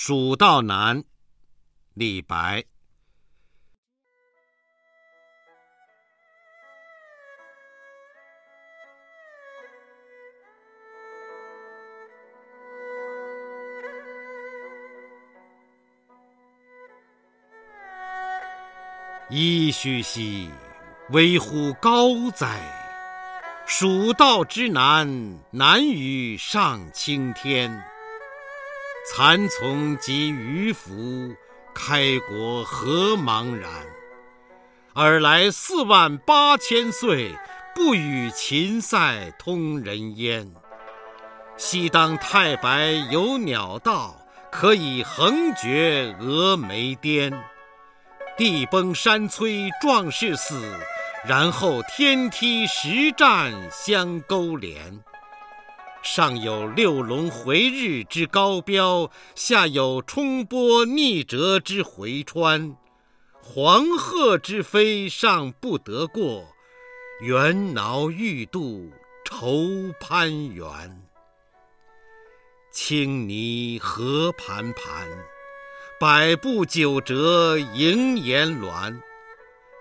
蜀道难，李白。噫吁兮，危乎高哉！蜀道之难，难于上青天。蚕丛及鱼凫，开国何茫然！尔来四万八千岁，不与秦塞通人烟。西当太白有鸟道，可以横绝峨眉巅。地崩山摧壮士死，然后天梯石栈相勾连。上有六龙回日之高标，下有冲波逆折之回川。黄鹤之飞尚不得过，猿猱欲度愁攀援。青泥何盘盘。百步九折萦岩峦，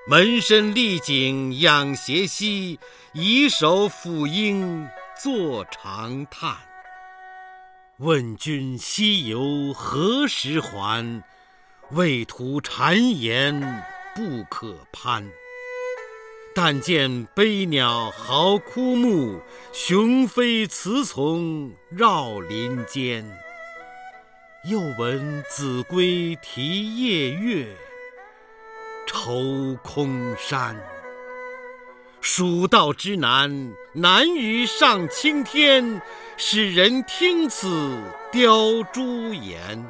门深丽景仰斜溪，以手抚膺坐长叹。问君西游何时还？畏途谗言不可攀。但见悲鸟号枯木，雄飞雌从绕林间。又闻子规啼夜月，愁空山。蜀道之难，难于上青天。使人听此凋朱颜。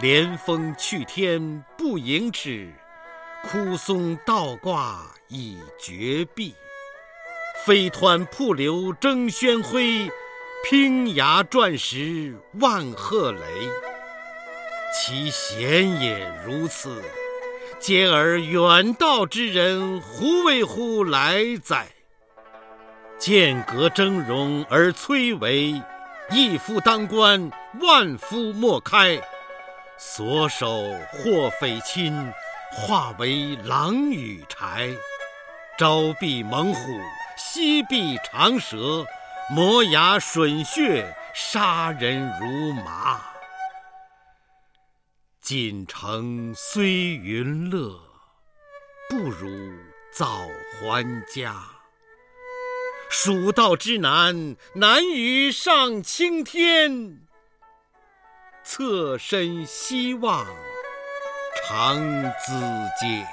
连峰去天不盈尺，枯松倒挂已绝壁。飞湍瀑流争喧哗。砯崖转石万壑雷，其险也如此。嗟尔远道之人，胡为乎来哉？剑阁峥嵘而崔嵬，一夫当关，万夫莫开。所守或匪亲，化为狼与豺。朝避猛虎，夕避长蛇。磨牙吮血，杀人如麻。锦城虽云乐，不如早还家。蜀道之难，难于上青天。侧身西望，长咨嗟。